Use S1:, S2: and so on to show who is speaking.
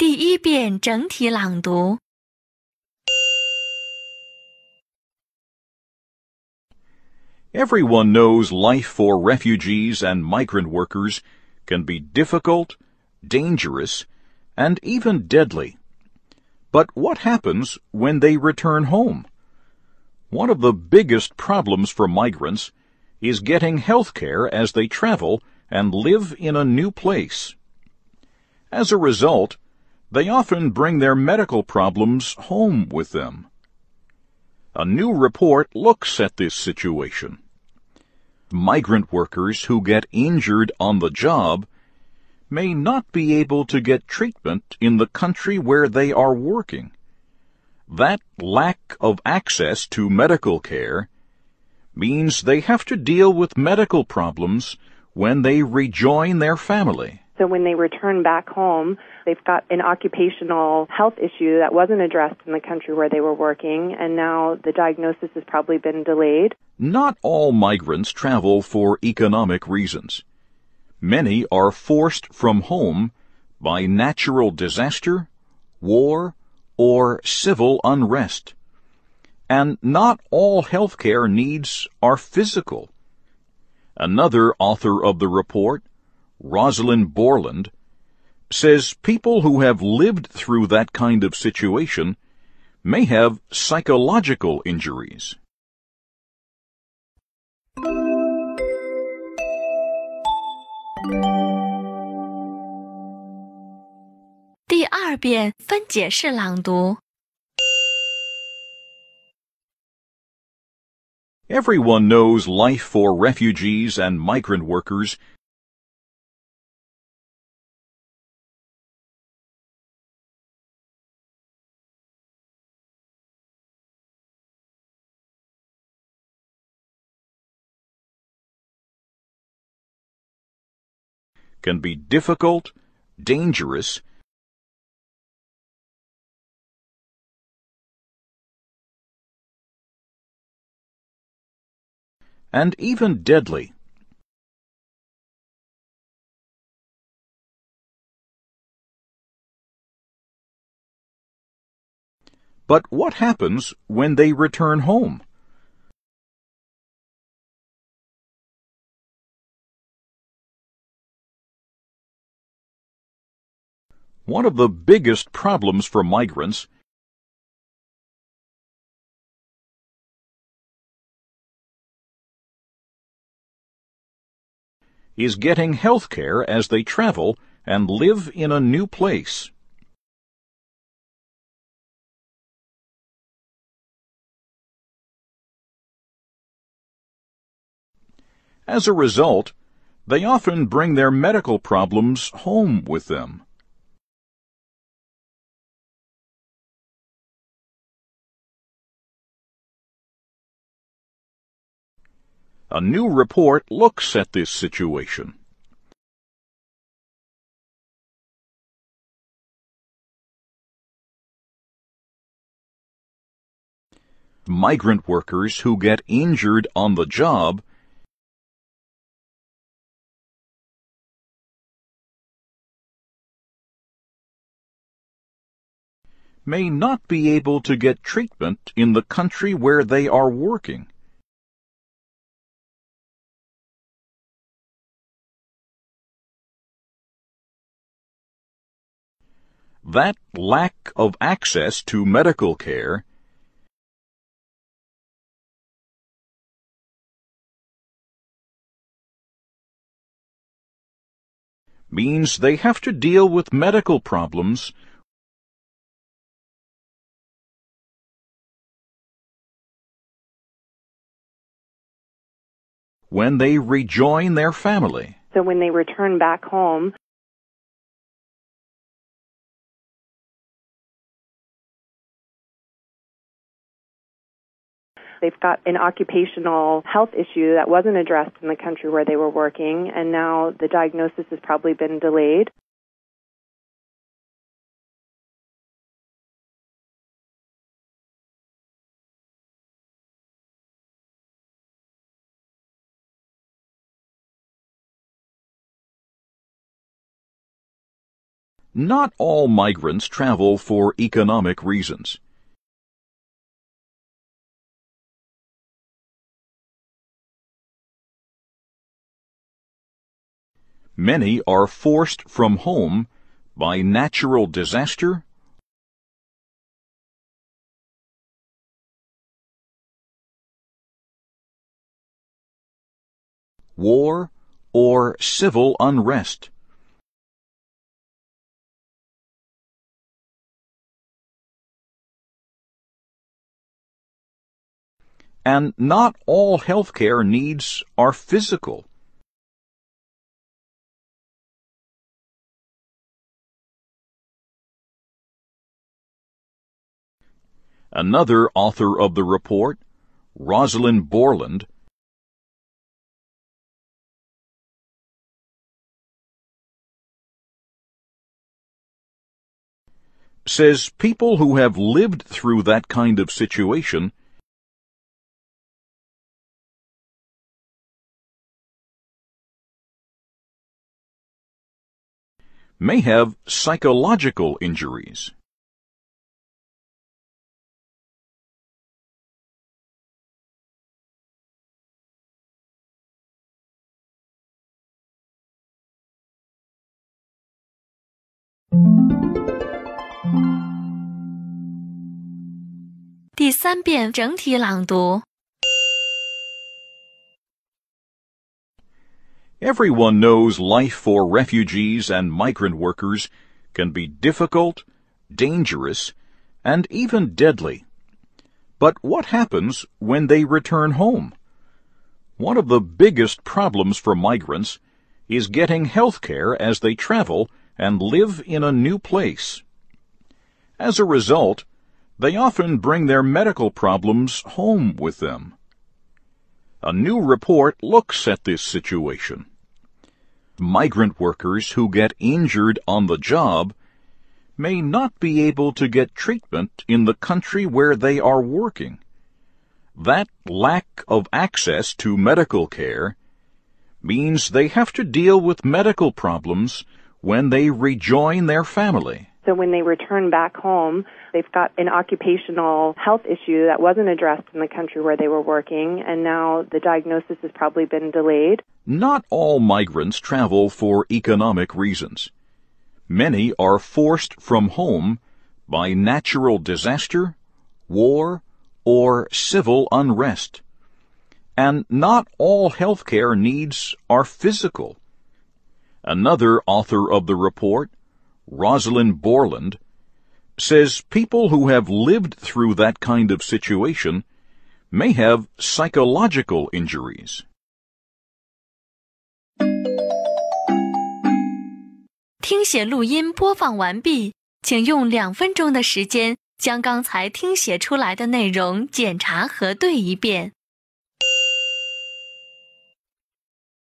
S1: 第一遍整体朗读。
S2: Everyone knows life for refugees and migrant workers can be difficult, dangerous, and even deadly. But what happens when they return home? One of the biggest problems for migrants is getting health care as they travel and live in a new place. As a result, they often bring their medical problems home with them. A new report looks at this situation. Migrant workers who get injured on the job may not be able to get treatment in the country where they are working. That lack of access to medical care means they have to deal with medical problems when they rejoin their family.
S3: So when they return back home, they've got an occupational health issue that wasn't addressed in the country where they were working, and now the diagnosis has probably been delayed.
S2: Not all migrants travel for economic reasons. Many are forced from home by natural disaster, war, or civil unrest. And not all healthcare needs are physical. Another author of the report, Rosalind Borland, says people who have lived through that kind of situation may have psychological injuries. Everyone knows life for refugees and migrant workers can be difficult, dangerous, and even deadly. But what happens when they return home? One of the biggest problems for migrants is getting health care as they travel and live in a new place. As a result, they often bring their medical problems home with them. A new report looks at this situation. Migrant workers who get injured on the job may not be able to get treatment in the country where they are working. That lack of access to medical care means they have to deal with medical problems when they rejoin their family.
S3: So when they return back home, they've got an occupational health issue that wasn't addressed in the country where they were working, and now the diagnosis has probably been delayed.
S2: Not all migrants travel for economic reasons. Many are forced from home by natural disaster war, or civil unrest. And not all healthcare needs are physical. Another author of the report, Rosalind Borland, says people who have lived through that kind of situation may have psychological injuries. Everyone knows life for refugees and migrant workers can be difficult, dangerous, and even deadly. But what happens when they return home? One of the biggest problems for migrants is getting health care as they travel and live in a new place. As a result, they often bring their medical problems home with them. A new report looks at this situation. Migrant workers who get injured on the job may not be able to get treatment in the country where they are working. That lack of access to medical care means they have to deal with medical problems when they rejoin their family.
S3: So when they return back home, they've got an occupational health issue that wasn't addressed in the country where they were working, and now the diagnosis has probably been delayed.
S2: Not all migrants travel for economic reasons. Many are forced from home by natural disaster, war, or civil unrest. And not all healthcare needs are physical. Another author of the report, Rosalind Borland, says people who have lived through that kind of situation may have psychological injuries.
S1: 听写录音播放完毕，请用两分钟的时间将刚才听写出来的内容检查核对一遍。